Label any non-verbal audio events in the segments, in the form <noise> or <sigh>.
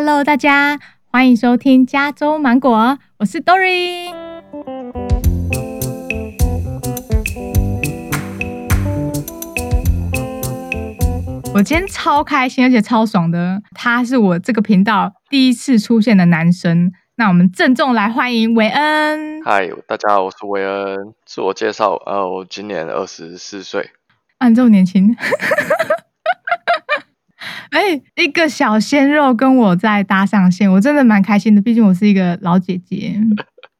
Hello，大家欢迎收听加州芒果，我是 Dory。我今天超开心，而且超爽的。他是我这个频道第一次出现的男生，那我们郑重来欢迎韦恩。嗨，大家好，我是韦恩。自我介绍，呃，我今年二十四岁。啊，你这么年轻。<laughs> <laughs> 哎，一个小鲜肉跟我在搭上线，我真的蛮开心的。毕竟我是一个老姐姐。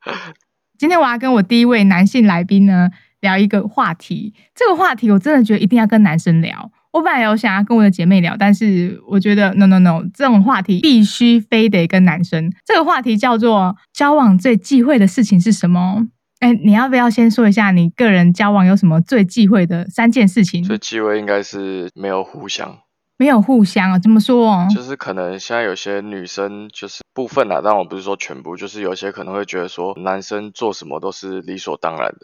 <laughs> 今天我要跟我第一位男性来宾呢聊一个话题，这个话题我真的觉得一定要跟男生聊。我本来有想要跟我的姐妹聊，但是我觉得 no no no，这种话题必须非得跟男生。这个话题叫做交往最忌讳的事情是什么？哎，你要不要先说一下你个人交往有什么最忌讳的三件事情？最忌讳应该是没有互相。没有互相啊？怎么说？哦就是可能现在有些女生就是部分啊，但我不是说全部，就是有些可能会觉得说男生做什么都是理所当然的。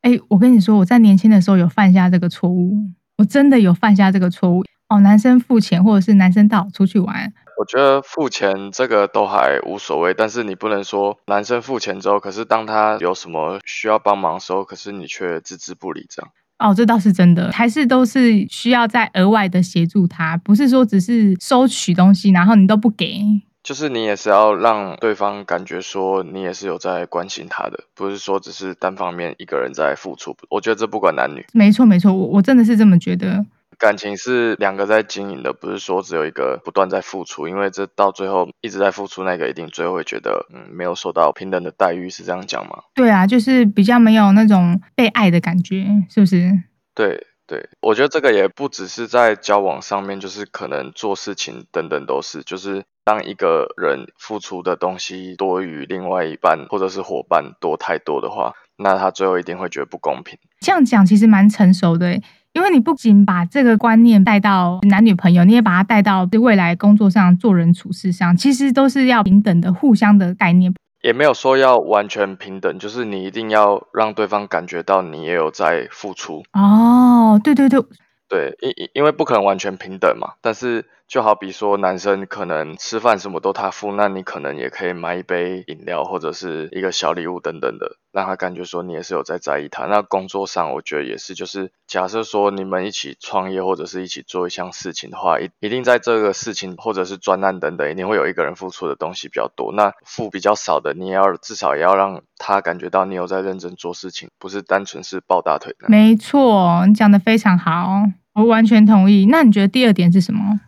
哎，我跟你说，我在年轻的时候有犯下这个错误，我真的有犯下这个错误哦。男生付钱，或者是男生带我出去玩，我觉得付钱这个都还无所谓，但是你不能说男生付钱之后，可是当他有什么需要帮忙的时候，可是你却置之不理这样。哦，这倒是真的，还是都是需要再额外的协助他，不是说只是收取东西，然后你都不给。就是你也是要让对方感觉说你也是有在关心他的，不是说只是单方面一个人在付出。我觉得这不管男女，没错没错，我我真的是这么觉得。感情是两个在经营的，不是说只有一个不断在付出，因为这到最后一直在付出那个一定最后会觉得，嗯，没有受到平等的待遇，是这样讲吗？对啊，就是比较没有那种被爱的感觉，是不是？对对，我觉得这个也不只是在交往上面，就是可能做事情等等都是，就是当一个人付出的东西多于另外一半或者是伙伴多太多的话，那他最后一定会觉得不公平。这样讲其实蛮成熟的。因为你不仅把这个观念带到男女朋友，你也把它带到未来工作上做人处事上，其实都是要平等的、互相的概念。也没有说要完全平等，就是你一定要让对方感觉到你也有在付出。哦，对对对，对，因因为不可能完全平等嘛，但是。就好比说，男生可能吃饭什么都他付，那你可能也可以买一杯饮料或者是一个小礼物等等的，让他感觉说你也是有在在意他。那工作上，我觉得也是，就是假设说你们一起创业或者是一起做一项事情的话，一一定在这个事情或者是专案等等，一定会有一个人付出的东西比较多。那付比较少的，你也要至少也要让他感觉到你有在认真做事情，不是单纯是抱大腿。没错，你讲的非常好，我完全同意。那你觉得第二点是什么？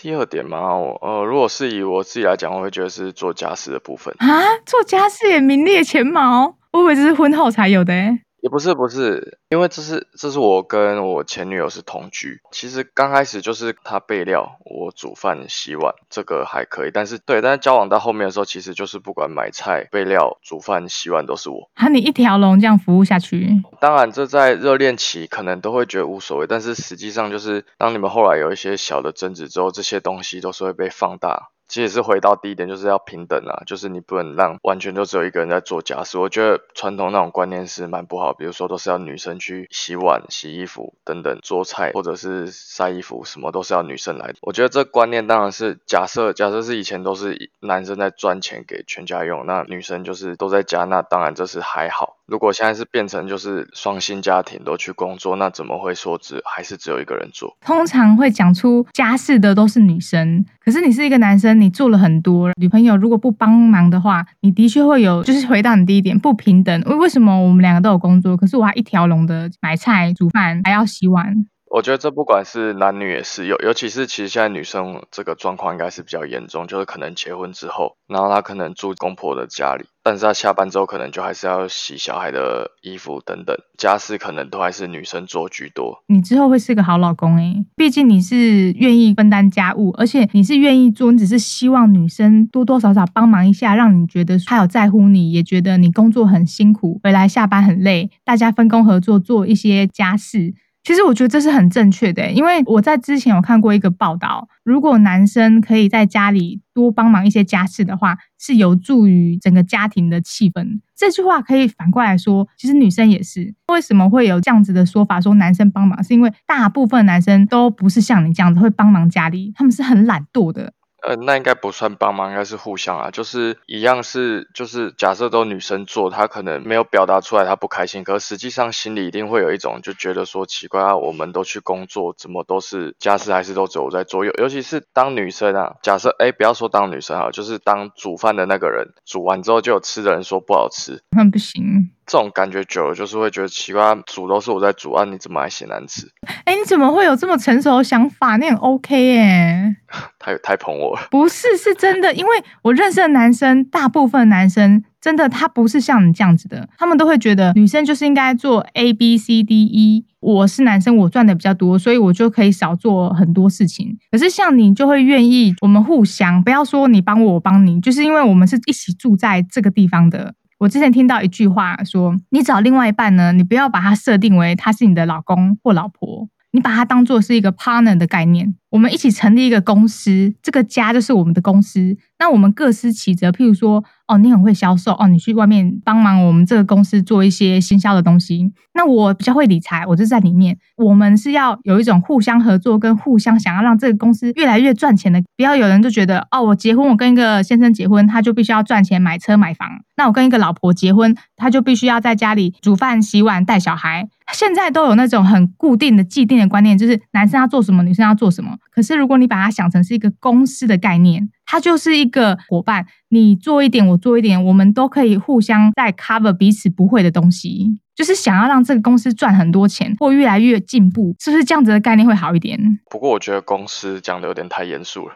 第二点嘛，我呃，如果是以我自己来讲，我会觉得是做家事的部分。啊，做家事也名列前茅，我以为这是婚后才有的。也不是不是，因为这是这是我跟我前女友是同居。其实刚开始就是她备料，我煮饭洗碗，这个还可以。但是对，但是交往到后面的时候，其实就是不管买菜、备料、煮饭、洗碗都是我。啊，你一条龙这样服务下去？当然，这在热恋期可能都会觉得无所谓，但是实际上就是当你们后来有一些小的争执之后，这些东西都是会被放大。其实是回到第一点，就是要平等啊，就是你不能让完全就只有一个人在做家事。我觉得传统那种观念是蛮不好，比如说都是要女生去洗碗、洗衣服等等，做菜或者是晒衣服，什么都是要女生来。我觉得这观念当然是假设，假设是以前都是男生在赚钱给全家用，那女生就是都在家，那当然这是还好。如果现在是变成就是双薪家庭都去工作，那怎么会说只还是只有一个人做？通常会讲出家事的都是女生，可是你是一个男生，你做了很多，女朋友如果不帮忙的话，你的确会有就是回到你第一点不平等。为为什么我们两个都有工作，可是我还一条龙的买菜、煮饭，还要洗碗？我觉得这不管是男女也是，尤尤其是其实现在女生这个状况应该是比较严重，就是可能结婚之后，然后她可能住公婆的家里，但是她下班之后可能就还是要洗小孩的衣服等等，家事可能都还是女生做居多。你之后会是个好老公诶，毕竟你是愿意分担家务，而且你是愿意做，你只是希望女生多多少少帮忙一下，让你觉得她有在乎你，也觉得你工作很辛苦，回来下班很累，大家分工合作做一些家事。其实我觉得这是很正确的，因为我在之前有看过一个报道，如果男生可以在家里多帮忙一些家事的话，是有助于整个家庭的气氛。这句话可以反过来说，其实女生也是。为什么会有这样子的说法？说男生帮忙，是因为大部分男生都不是像你这样子会帮忙家里，他们是很懒惰的。呃，那应该不算帮忙，应该是互相啊，就是一样是，就是假设都女生做，她可能没有表达出来她不开心，可实际上心里一定会有一种就觉得说奇怪啊，我们都去工作，怎么都是家事还是都只有我在做，尤尤其是当女生啊，假设哎不要说当女生啊，就是当煮饭的那个人煮完之后就有吃的人说不好吃，<laughs> 那不行。这种感觉久了，就是会觉得奇怪，煮都是我在煮啊，你怎么还嫌难吃？哎，你怎么会有这么成熟的想法？你很 OK 耶，<laughs> 太太捧我不是，是真的，因为我认识的男生，大部分男生真的他不是像你这样子的，他们都会觉得女生就是应该做 A B C D E。我是男生，我赚的比较多，所以我就可以少做很多事情。可是像你就会愿意，我们互相，不要说你帮我，我帮你，就是因为我们是一起住在这个地方的。我之前听到一句话说：“你找另外一半呢，你不要把它设定为他是你的老公或老婆，你把它当做是一个 partner 的概念。我们一起成立一个公司，这个家就是我们的公司。那我们各司其责，譬如说。”哦，你很会销售哦，你去外面帮忙我们这个公司做一些新销的东西。那我比较会理财，我就在里面。我们是要有一种互相合作，跟互相想要让这个公司越来越赚钱的。不要有人就觉得哦，我结婚，我跟一个先生结婚，他就必须要赚钱买车买房。那我跟一个老婆结婚，他就必须要在家里煮饭洗碗带小孩。现在都有那种很固定的既定的观念，就是男生要做什么，女生要做什么。可是如果你把它想成是一个公司的概念。它就是一个伙伴，你做一点，我做一点，我们都可以互相在 cover 彼此不会的东西，就是想要让这个公司赚很多钱或越来越进步，是不是这样子的概念会好一点？不过我觉得公司讲的有点太严肃了，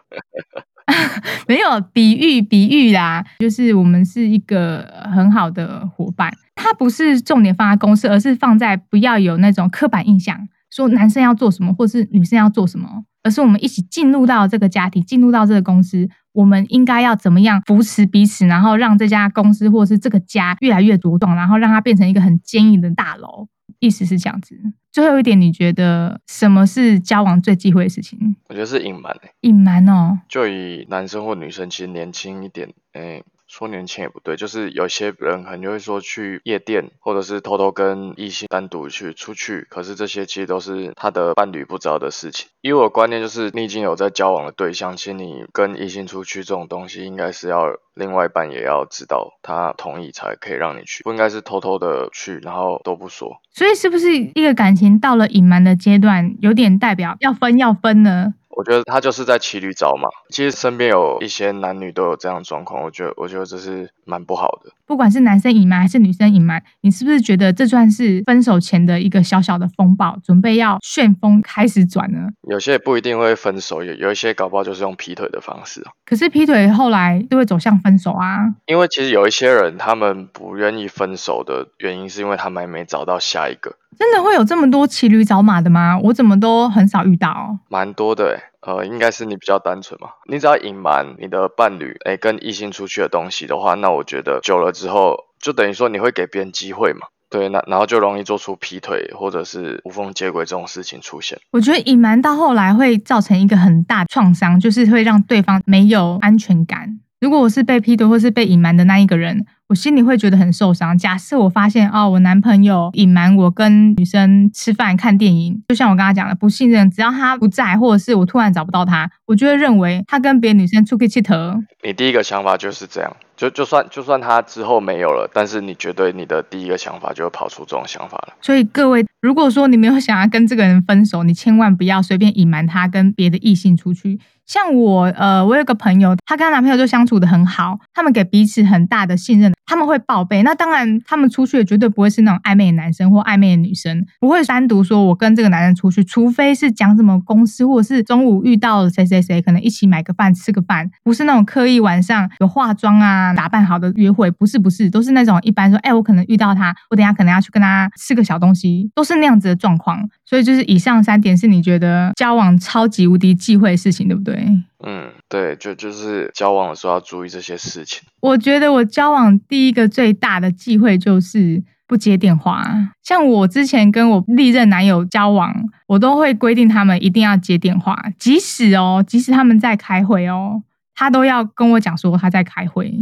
<laughs> 没有比喻比喻啦，就是我们是一个很好的伙伴，它不是重点放在公司，而是放在不要有那种刻板印象，说男生要做什么，或是女生要做什么。而是我们一起进入到这个家庭，进入到这个公司，我们应该要怎么样扶持彼此，然后让这家公司或是这个家越来越茁壮，然后让它变成一个很坚硬的大楼。意思是这样子。最后一点，你觉得什么是交往最忌讳的事情？我觉得是隐瞒。隐瞒哦。就以男生或女生其实年轻一点，哎。说年轻也不对，就是有些人可能就会说去夜店，或者是偷偷跟异性单独去出去，可是这些其实都是他的伴侣不知道的事情。以我的观念就是，你已经有在交往的对象，其实你跟异性出去这种东西，应该是要另外一半也要知道，他同意才可以让你去，不应该是偷偷的去，然后都不说。所以是不是一个感情到了隐瞒的阶段，有点代表要分要分呢？我觉得他就是在骑驴找马。其实身边有一些男女都有这样的状况，我觉得我觉得这是蛮不好的。不管是男生隐瞒还是女生隐瞒，你是不是觉得这算是分手前的一个小小的风暴，准备要旋风开始转呢？有些不一定会分手，有有一些搞不好就是用劈腿的方式。可是劈腿后来都会走向分手啊。因为其实有一些人他们不愿意分手的原因，是因为他们还没找到下一个。真的会有这么多骑驴找马的吗？我怎么都很少遇到。哦蛮多的呃，应该是你比较单纯嘛。你只要隐瞒你的伴侣诶跟异性出去的东西的话，那我觉得久了之后，就等于说你会给别人机会嘛。对，那然后就容易做出劈腿或者是无缝接轨这种事情出现。我觉得隐瞒到后来会造成一个很大创伤，就是会让对方没有安全感。如果我是被劈腿或是被隐瞒的那一个人。我心里会觉得很受伤。假设我发现哦，我男朋友隐瞒我跟女生吃饭、看电影，就像我刚刚讲的，不信任。只要他不在，或者是我突然找不到他，我就会认为他跟别的女生出去气头。你第一个想法就是这样，就就算就算他之后没有了，但是你绝对你的第一个想法就会跑出这种想法了。所以各位，如果说你没有想要跟这个人分手，你千万不要随便隐瞒他跟别的异性出去。像我，呃，我有个朋友，她跟她男朋友就相处的很好，他们给彼此很大的信任，他们会报备。那当然，他们出去的绝对不会是那种暧昧的男生或暧昧的女生，不会单独说我跟这个男人出去，除非是讲什么公司或者是中午遇到了谁谁谁，可能一起买个饭吃个饭，不是那种刻意晚上有化妆啊打扮好的约会，不是不是，都是那种一般说，哎，我可能遇到他，我等下可能要去跟他吃个小东西，都是那样子的状况。所以就是以上三点是你觉得交往超级无敌忌讳的事情，对不对？嗯，对，就就是交往的时候要注意这些事情。我觉得我交往第一个最大的忌讳就是不接电话。像我之前跟我历任男友交往，我都会规定他们一定要接电话，即使哦，即使他们在开会哦，他都要跟我讲说他在开会。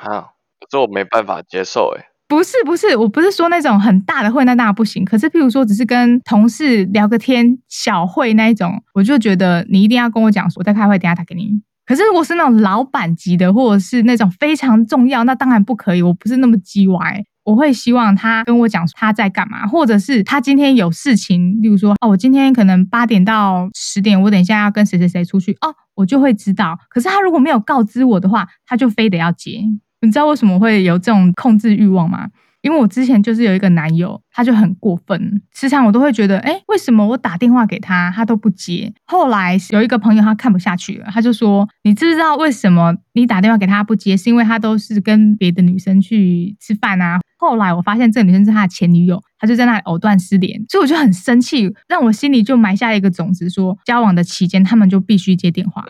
啊，这我没办法接受哎。不是不是，我不是说那种很大的会，那那不行。可是，譬如说，只是跟同事聊个天，小会那一种，我就觉得你一定要跟我讲，我在开会，等下打给你。可是如果是那种老板级的，或者是那种非常重要，那当然不可以。我不是那么叽歪，我会希望他跟我讲他在干嘛，或者是他今天有事情，例如说哦，我今天可能八点到十点，我等一下要跟谁谁谁出去哦，我就会知道。可是他如果没有告知我的话，他就非得要接。你知道为什么会有这种控制欲望吗？因为我之前就是有一个男友，他就很过分，时常我都会觉得，哎，为什么我打电话给他，他都不接？后来有一个朋友他看不下去了，他就说：“你知不知道为什么你打电话给他不接？是因为他都是跟别的女生去吃饭啊。”后来我发现这个女生是他的前女友，他就在那里藕断丝连，所以我就很生气，让我心里就埋下一个种子，说交往的期间他们就必须接电话。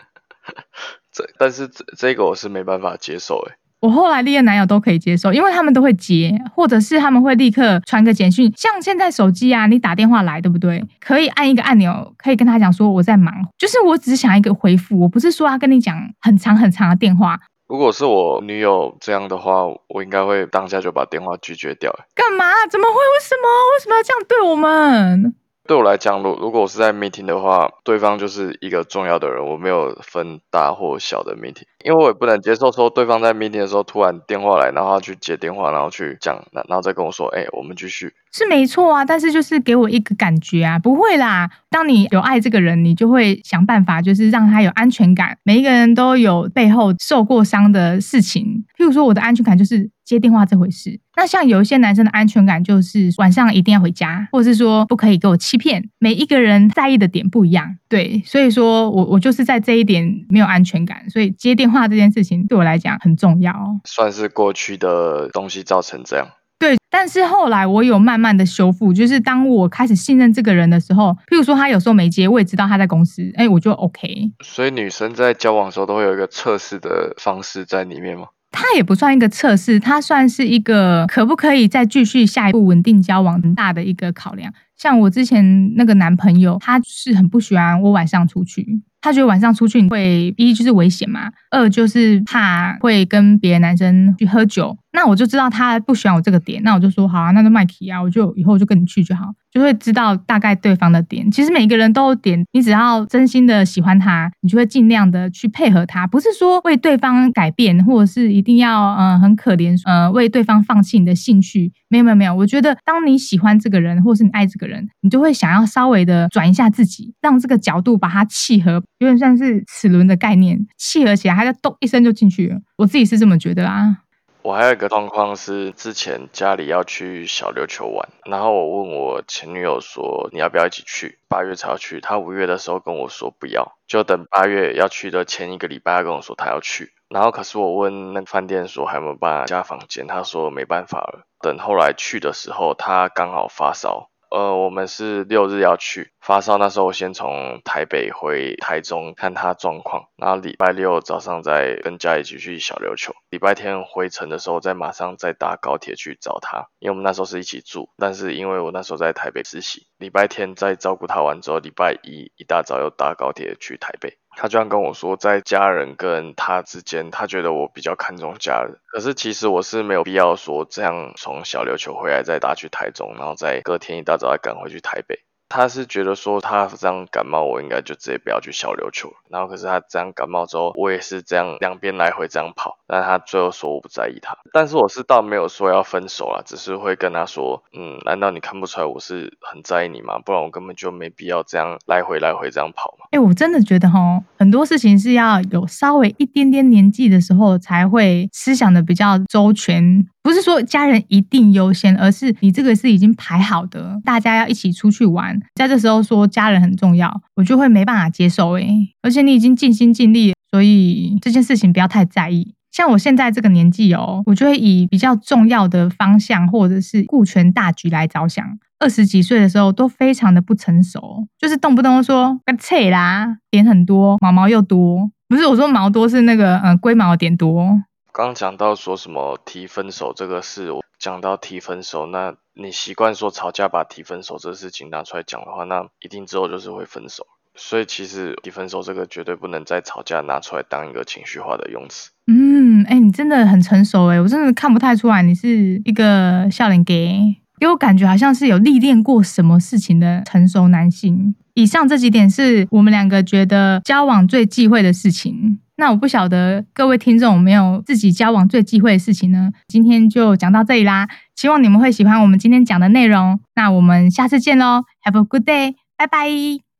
<laughs> 这但是这这个我是没办法接受，哎。我后来历任男友都可以接受，因为他们都会接，或者是他们会立刻传个简讯。像现在手机啊，你打电话来，对不对？可以按一个按钮，可以跟他讲说我在忙，就是我只是想一个回复，我不是说要跟你讲很长很长的电话。如果是我女友这样的话，我应该会当下就把电话拒绝掉。干嘛？怎么会？为什么？为什么要这样对我们？对我来讲，如如果我是在 meeting 的话，对方就是一个重要的人，我没有分大或小的 meeting，因为我也不能接受说对方在 meeting 的时候突然电话来，然后去接电话，然后去讲，然后再跟我说，哎，我们继续。是没错啊，但是就是给我一个感觉啊，不会啦。当你有爱这个人，你就会想办法，就是让他有安全感。每一个人都有背后受过伤的事情，譬如说我的安全感就是接电话这回事。那像有一些男生的安全感就是晚上一定要回家，或者是说不可以给我欺骗。每一个人在意的点不一样，对，所以说我我就是在这一点没有安全感，所以接电话这件事情对我来讲很重要。算是过去的东西造成这样。对，但是后来我有慢慢的修复，就是当我开始信任这个人的时候，譬如说他有时候没接，我也知道他在公司，哎，我就 OK。所以女生在交往的时候都会有一个测试的方式在里面吗？它也不算一个测试，它算是一个可不可以再继续下一步稳定交往很大的一个考量。像我之前那个男朋友，他是很不喜欢我晚上出去。他觉得晚上出去你会一就是危险嘛，二就是怕会跟别的男生去喝酒。那我就知道他不喜欢我这个点，那我就说好啊，那就麦提啊，我就以后就跟你去就好，就会知道大概对方的点。其实每个人都有点，你只要真心的喜欢他，你就会尽量的去配合他，不是说为对方改变，或者是一定要嗯很可怜呃为对方放弃你的兴趣。没有没有没有，我觉得当你喜欢这个人，或是你爱这个人，你就会想要稍微的转一下自己，让这个角度把它契合。有点像是齿轮的概念，契合起来，它就咚一声就进去了。我自己是这么觉得啦。我还有一个状况是，之前家里要去小琉球玩，然后我问我前女友说，你要不要一起去？八月才要去，她五月的时候跟我说不要，就等八月要去的前一个礼拜，她跟我说她要去。然后可是我问那饭店说还有没有办法加房间，她说没办法了。等后来去的时候，她刚好发烧。呃，我们是六日要去发烧，那时候我先从台北回台中看他状况，然后礼拜六早上再跟家一起去小琉球，礼拜天回程的时候再马上再搭高铁去找他，因为我们那时候是一起住，但是因为我那时候在台北实习，礼拜天再照顾他完之后，礼拜一一大早又搭高铁去台北。他居然跟我说，在家人跟他之间，他觉得我比较看重家人。可是其实我是没有必要说这样从小琉球回来再搭去台中，然后再隔天一大早再赶回去台北。他是觉得说他这样感冒，我应该就直接不要去小琉球。然后可是他这样感冒之后，我也是这样两边来回这样跑。但他最后说我不在意他，但是我是倒没有说要分手啦，只是会跟他说，嗯，难道你看不出来我是很在意你吗？不然我根本就没必要这样来回来回这样跑嘛。哎，我真的觉得哈，很多事情是要有稍微一点点年纪的时候才会思想的比较周全。不是说家人一定优先，而是你这个是已经排好的，大家要一起出去玩，在这时候说家人很重要，我就会没办法接受诶。而且你已经尽心尽力，所以这件事情不要太在意。像我现在这个年纪哦，我就会以比较重要的方向或者是顾全大局来着想。二十几岁的时候都非常的不成熟，就是动不动说个脆啦，点很多，毛毛又多。不是我说毛多是那个嗯龟毛点多。刚讲到说什么提分手这个事，我讲到提分手，那你习惯说吵架把提分手这事情拿出来讲的话，那一定之后就是会分手。所以其实提分手这个绝对不能再吵架拿出来当一个情绪化的用词。嗯，哎，你真的很成熟哎，我真的看不太出来你是一个笑脸给。给我感觉好像是有历练过什么事情的成熟男性。以上这几点是我们两个觉得交往最忌讳的事情。那我不晓得各位听众有没有自己交往最忌讳的事情呢？今天就讲到这里啦，希望你们会喜欢我们今天讲的内容。那我们下次见喽，Have a good day，拜拜。